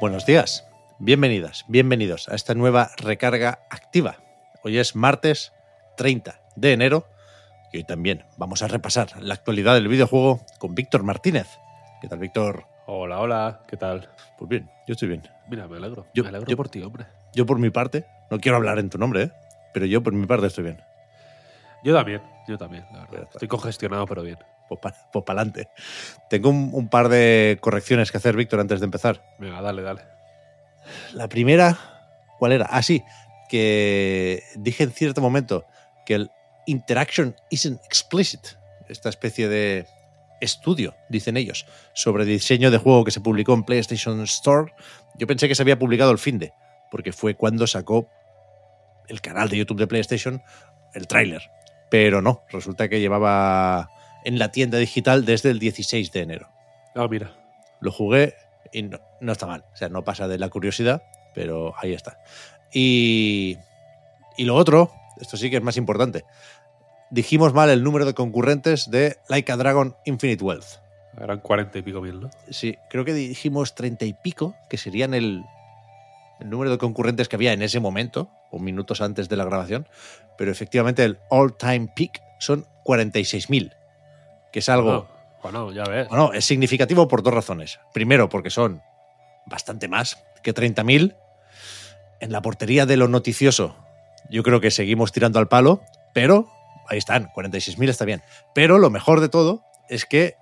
Buenos días, bienvenidas, bienvenidos a esta nueva recarga activa. Hoy es martes 30 de enero y hoy también vamos a repasar la actualidad del videojuego con Víctor Martínez. ¿Qué tal, Víctor? Hola, hola, ¿qué tal? Pues bien, yo estoy bien. Mira, me alegro. Yo- me alegro yo- por ti, hombre. Yo por mi parte, no quiero hablar en tu nombre, ¿eh? pero yo por mi parte estoy bien. Yo también, yo también, la verdad. está. Estoy congestionado, pero bien. Pues para adelante. Tengo un, un par de correcciones que hacer, Víctor, antes de empezar. Venga, dale, dale. La primera, ¿cuál era? Ah, sí, que dije en cierto momento que el interaction isn't explicit, esta especie de estudio, dicen ellos, sobre diseño de juego que se publicó en PlayStation Store. Yo pensé que se había publicado el fin de, porque fue cuando sacó el canal de YouTube de PlayStation el tráiler. Pero no, resulta que llevaba en la tienda digital desde el 16 de enero. Ah, mira. Lo jugué y no, no está mal. O sea, no pasa de la curiosidad, pero ahí está. Y, y lo otro, esto sí que es más importante. Dijimos mal el número de concurrentes de Like a Dragon Infinite Wealth. Eran cuarenta y pico mil, ¿no? Sí, creo que dijimos treinta y pico, que serían el, el número de concurrentes que había en ese momento, o minutos antes de la grabación, pero efectivamente el all-time peak son 46.000, que es algo... Bueno, bueno, ya ves. Bueno, es significativo por dos razones. Primero, porque son bastante más que 30.000. En la portería de lo noticioso, yo creo que seguimos tirando al palo, pero ahí están, 46.000 está bien. Pero lo mejor de todo es que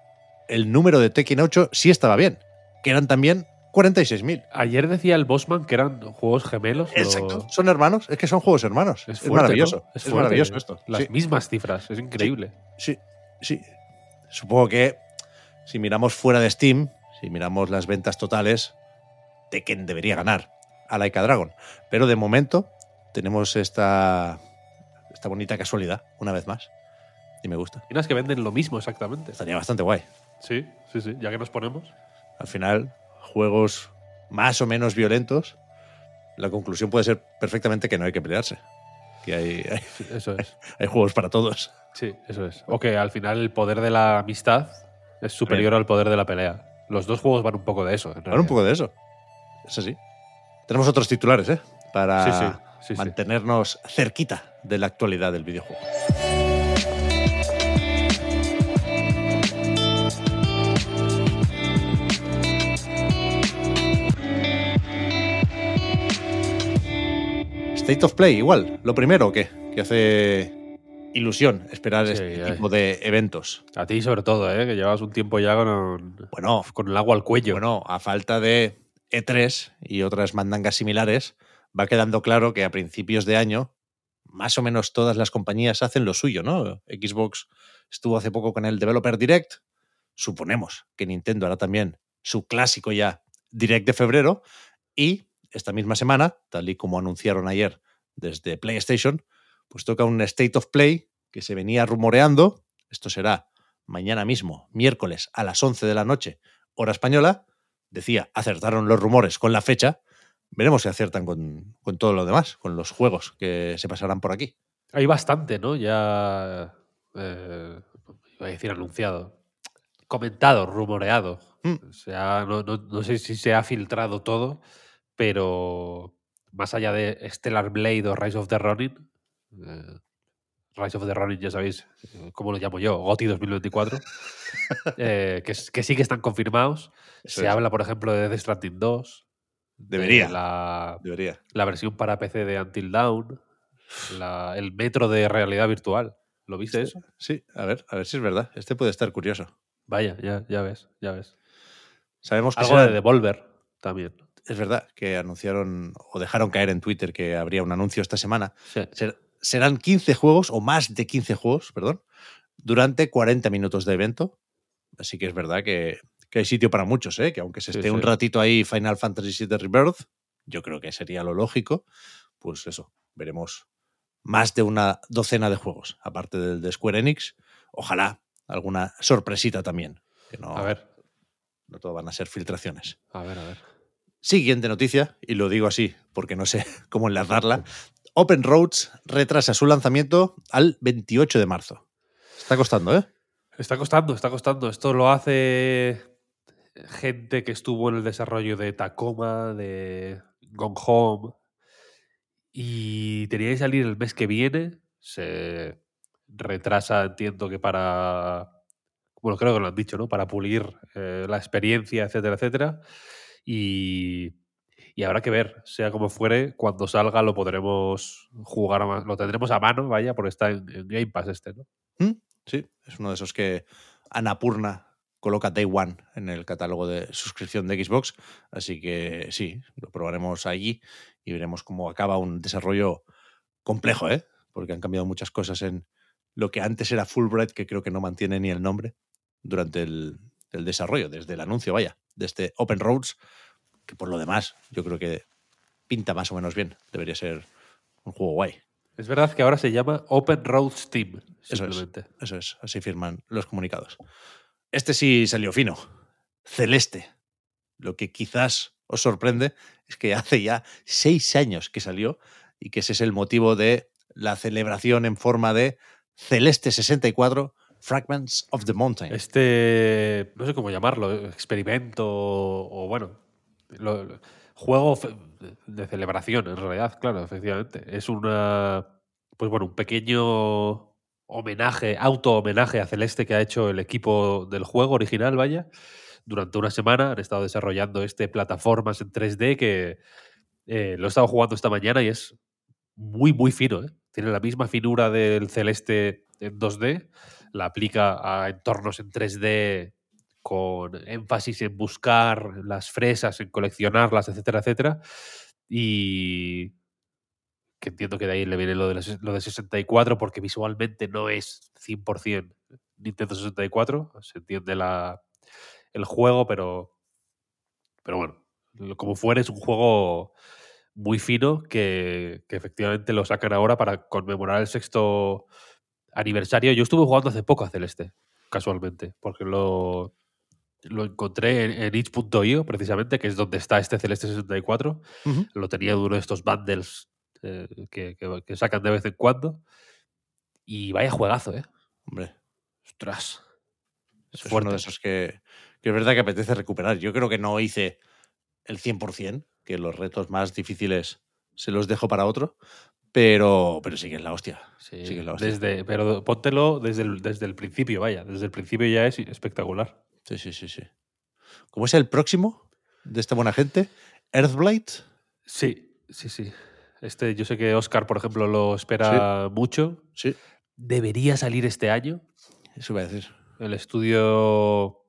el número de Tekken 8 sí estaba bien, que eran también 46.000. Ayer decía el Bossman que eran juegos gemelos. o- Exacto. Son hermanos, es que son juegos hermanos. Es, maravilloso. ¿no? Es, fuerte. maravilloso esto. Las Sí. mismas cifras, es increíble. Sí, sí. Supongo que si miramos fuera de Steam, si miramos las ventas totales, Tekken debería ganar a Laika Dragon. Pero de momento tenemos esta, esta bonita casualidad, una vez más. Y me gusta. Imaginas que venden lo mismo exactamente. Estaría bastante guay. Sí, sí, sí. Ya que nos ponemos. Al final, juegos más o menos violentos, la conclusión puede ser perfectamente que no hay que pelearse. Que hay, hay, Sí, eso es. hay juegos para todos. Sí, eso es. O que al final el poder de la amistad es superior al poder de la pelea. Los dos juegos van un poco de eso. en Ahora un poco de eso. Es así. Tenemos otros titulares, ¿eh? Para Sí, sí, sí, sí. mantenernos cerquita de la actualidad del videojuego. State of Play, igual. Lo primero que, que hace ilusión esperar Sí, este ay. tipo de eventos. A ti sobre todo, ¿eh? que llevas un tiempo ya con, Bueno, con el agua al cuello. Bueno, a falta de E3 y otras mandangas similares, va quedando claro que a principios de año, más o menos todas las compañías hacen lo suyo, ¿no? Xbox estuvo hace poco con el Developer Direct. Suponemos que Nintendo hará también su clásico ya Direct de febrero. Y esta misma semana, tal y como anunciaron ayer desde PlayStation, pues toca un State of Play que se venía rumoreando. Esto será mañana mismo, miércoles a las 11 de la noche, hora española. Decía, acertaron los rumores con la fecha. Veremos si aciertan con, con todo lo demás, con los juegos que se pasarán por aquí. Hay bastante, ¿no? Ya. eh, iba a decir anunciado. Comentado, rumoreado. Mm. O sea, no, no- no sé si se ha filtrado todo, pero más allá de Stellar Blade o Rise of the Ronin. eh, Rise of the Ronin, ya sabéis eh, cómo lo llamo yo, GOTY 2024. eh, que, sí que están confirmados. Eso se es. habla, por ejemplo, de Death Stranding 2. de Debería. la, Debería. la versión para PC de Until Dawn, la- el metro de realidad virtual. ¿Lo viste eso? Sí, a ver, a ver si es verdad. Este puede estar curioso. Vaya, ya, ya ves, ya ves. Sabemos que Algo será- de Devolver también. Es verdad que anunciaron o dejaron caer en Twitter que habría un anuncio esta semana. Sí. Ser- serán 15 juegos o más de 15 juegos, perdón, durante 40 minutos de evento. Así que es verdad que, que hay sitio para muchos, ¿eh? que aunque se esté sí. un ratito ahí Final Fantasy VII Rebirth, yo creo que sería lo lógico. Pues eso, veremos más de una docena de juegos, aparte del de Square Enix. Ojalá alguna sorpresita también. Que no, A ver, no todo van a ser filtraciones. a ver, a ver. Siguiente noticia, y lo digo así porque no sé cómo enlazarla. Open Roads retrasa su lanzamiento al 28 de marzo. Está costando, ¿eh? Está costando, está costando. Esto lo hace gente que estuvo en el desarrollo de Tacoma, de Gone Home. Y tenía que salir el mes que viene. Se retrasa, entiendo que para. Bueno, creo que lo han dicho, ¿no? Para pulir eh, la experiencia, etcétera, etcétera. Y, y habrá que ver, sea como fuere, cuando salga lo podremos jugar, ma- lo tendremos a mano, vaya, porque está en, Game Pass este, ¿no? ¿Mm? Sí, es uno de esos que Annapurna coloca Day One en el catálogo de suscripción de Xbox. Así que sí, lo probaremos allí y veremos cómo acaba un desarrollo complejo, ¿eh? Porque han cambiado muchas cosas en lo que antes era Fulbright, que creo que no mantiene ni el nombre durante el, el desarrollo, desde el anuncio, vaya, de este Open Roads, que por lo demás yo creo que pinta más o menos bien. Debería ser un juego guay. Es verdad que ahora se llama Open Road Steam, Eso es. simplemente. Eso es, así firman los comunicados. Este sí salió fino. Celeste. Lo que quizás os sorprende es que hace ya seis años que salió y que ese es el motivo de la celebración en forma de Celeste 64 Fragments of the Mountain. Este, no sé cómo llamarlo, experimento o, bueno, juego de celebración en realidad, claro, efectivamente. Es una, pues bueno, un pequeño homenaje, auto-homenaje a Celeste que ha hecho el equipo del juego original, vaya. Durante una semana han estado desarrollando este plataformas en 3D que eh, lo he estado jugando esta mañana y es muy, muy fino. ¿eh? Tiene la misma finura del Celeste en 2D, la aplica a entornos en 3D con énfasis en buscar las fresas, en coleccionarlas, etcétera, etcétera. Y que entiendo que de ahí le viene lo de, lo de 64 porque visualmente no es 100% Nintendo 64, se entiende la, el juego, pero, pero bueno, como fuera es un juego muy fino que, que efectivamente lo sacan ahora para conmemorar el sexto aniversario. Yo estuve jugando hace poco a Celeste, casualmente, porque lo, lo encontré en, en itch.io, precisamente, que es donde está este Celeste 64. Ujú. Lo tenía en uno de estos bundles eh, que, que- que sacan de vez en cuando. Y vaya juegazo, ¿eh? Hombre, Ostras. Es es uno de esos que, que es verdad que apetece recuperar. Yo creo que no hice el 100%, que los retos más difíciles se los dejo para otro, pero, pero sí que es la hostia. Sí, Sí que es la hostia. desde, pero póntelo desde el, desde el principio, vaya. Desde el principio ya es espectacular. Sí, sí, sí, sí. ¿Cómo es el próximo de esta buena gente? Earthblight. Sí, sí, sí. Este, yo sé que Oscar, por ejemplo, lo espera mucho. Sí, Debería salir este año. eso iba a decir. El estudio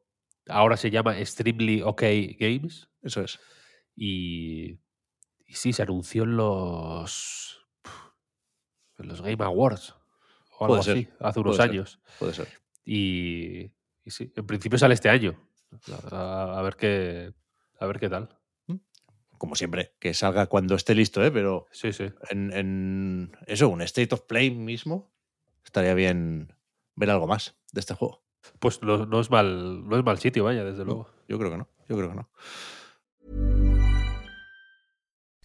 ahora se llama Extremely OK Games. Eso es. Y, y sí, se anunció en los, los Game Awards. O algo ser, así, hace unos puede ser. años. Puede ser. Y, y sí, en principio sale este año. A, a ver qué. A ver qué tal. Como siempre, que salga cuando esté listo, ¿eh? Pero Sí, sí. en, en eso, un State of Play mismo, estaría bien ver algo más de este juego. Pues no, no es mal, no es mal sitio, vaya, desde luego. Yo creo que no. Yo creo que no.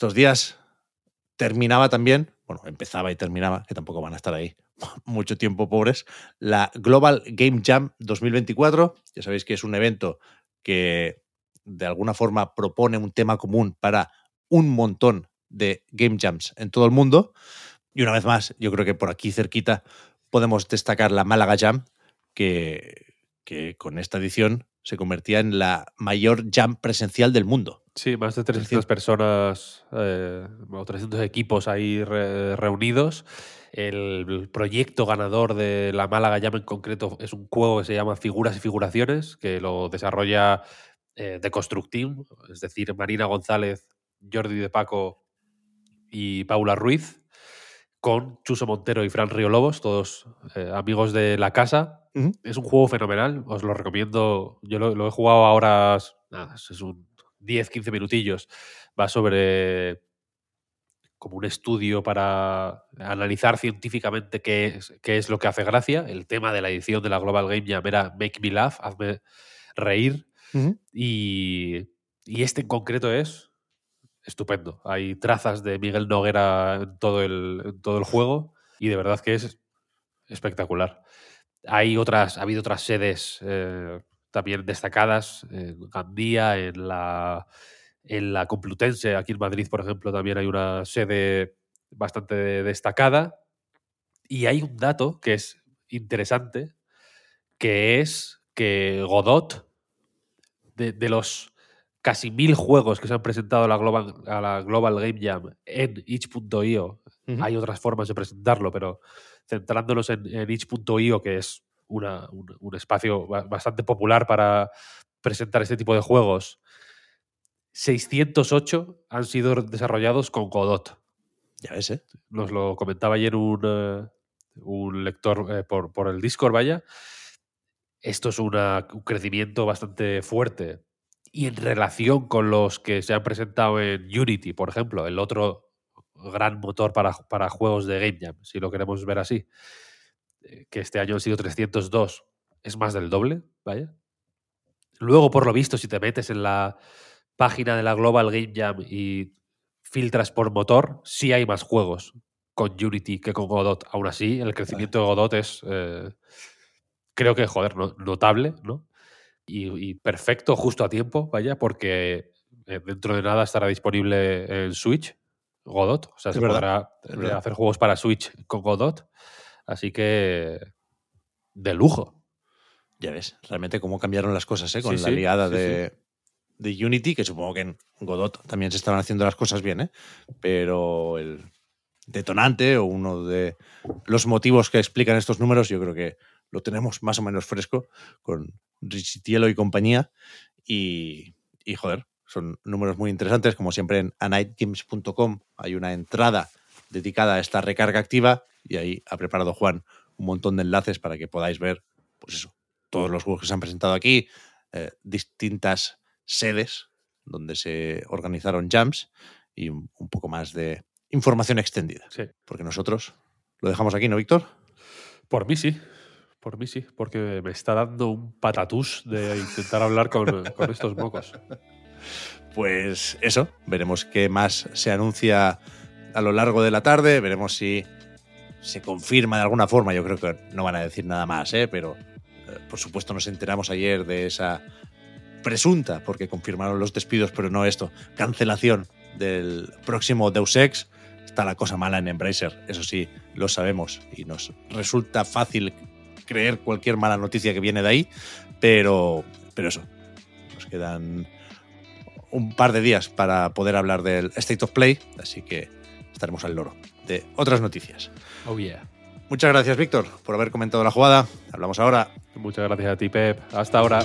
Estos días terminaba también, bueno, empezaba y terminaba, que tampoco van a estar ahí mucho tiempo pobres, la Global Game Jam 2024. Ya sabéis que es un evento que de alguna forma propone un tema común para un montón de game jams en todo el mundo. Y una vez más, yo creo que por aquí cerquita podemos destacar la Málaga Jam, que, que con esta edición se convertía en la mayor jam presencial del mundo. Sí, más de 300 personas eh, o 300 equipos ahí re- reunidos. El proyecto ganador de la Málaga Jam en concreto es un juego que se llama Figuras y Figuraciones, que lo desarrolla eh, The Construct Team, es decir, Marina González, Jordi de Paco y Paula Ruiz, con Chuso Montero y Fran Río Lobos, todos eh, amigos de la casa. Es un juego fenomenal, os lo recomiendo. Yo lo, lo he jugado ahora, nada, es un 10-15 minutillos. Va sobre como un estudio para analizar científicamente qué es, qué es lo que hace gracia. El tema de la edición de la Global Game Jam era Make Me Laugh, hazme reír. Y, y este en concreto es estupendo. Hay trazas de Miguel Noguera en todo el, en todo el juego y de verdad que es espectacular. Hay otras, ha habido otras sedes eh, también destacadas en Gandía, en la, en la Complutense, aquí en Madrid, por ejemplo, también hay una sede bastante destacada. Y hay un dato que es interesante, que es que Godot, de, de los casi mil juegos que se han presentado a la Global, a la Global Game Jam en itch.io, hay otras formas de presentarlo, pero centrándonos en, en itch.io, que es una- un, un espacio ba- bastante popular para presentar este tipo de juegos, 608 han sido desarrollados con Godot. Ya ves, ¿eh? Nos lo comentaba ayer un, eh, un lector eh, por, por el Discord, vaya. Esto es una- un crecimiento bastante fuerte. Y en relación con los que se han presentado en Unity, por ejemplo, el otro gran motor para, para juegos de Game Jam, si lo queremos ver así, que este año han sido 302, es más del doble, vaya. Luego, por lo visto, si te metes en la página de la Global Game Jam y filtras por motor, sí hay más juegos con Unity que con Godot. Aún así, el crecimiento de Godot es, eh, creo que, joder, no- notable, ¿no? Y, y perfecto, justo a tiempo, vaya, porque eh, dentro de nada estará disponible en Switch, Godot. O sea, Es se verdad, podrá eh, hacer juegos para Switch con Godot. Así que, de lujo. Ya ves, realmente cómo cambiaron las cosas, ¿eh? Con Sí, la sí, liada sí, de, de Unity, que supongo que en Godot también se estaban haciendo las cosas bien, ¿eh? Pero el detonante o uno de los motivos que explican estos números, yo creo que lo tenemos más o menos fresco con Richitielo y compañía. Y, y, joder, son números muy interesantes. Como siempre en anightgames.com hay una entrada dedicada a esta recarga activa y ahí ha preparado Juan un montón de enlaces para que podáis ver, pues eso, todos los juegos que se han presentado aquí, eh, distintas sedes donde se organizaron jams y un, un poco más de información extendida. Sí. Porque nosotros lo dejamos aquí, ¿no, Víctor? Por mí sí. Por mí sí, porque me está dando un patatús de intentar hablar con, con estos mocos. Pues eso, veremos qué más se anuncia a lo largo de la tarde, veremos si se confirma de alguna forma, yo creo que no van a decir nada más, ¿eh? pero eh, por supuesto nos enteramos ayer de esa presunta, porque confirmaron los despidos, pero no esto, cancelación del próximo Deus Ex. Está la cosa mala en Embracer, eso sí, lo sabemos y nos resulta fácil creer cualquier mala noticia que viene de ahí, pero, pero eso, nos quedan un par de días para poder hablar del State of Play, así que estaremos al loro otras noticias. Oh yeah. Muchas gracias, Víctor, por haber comentado la jugada. Hablamos ahora. Muchas gracias a ti, Pep. Hasta ahora.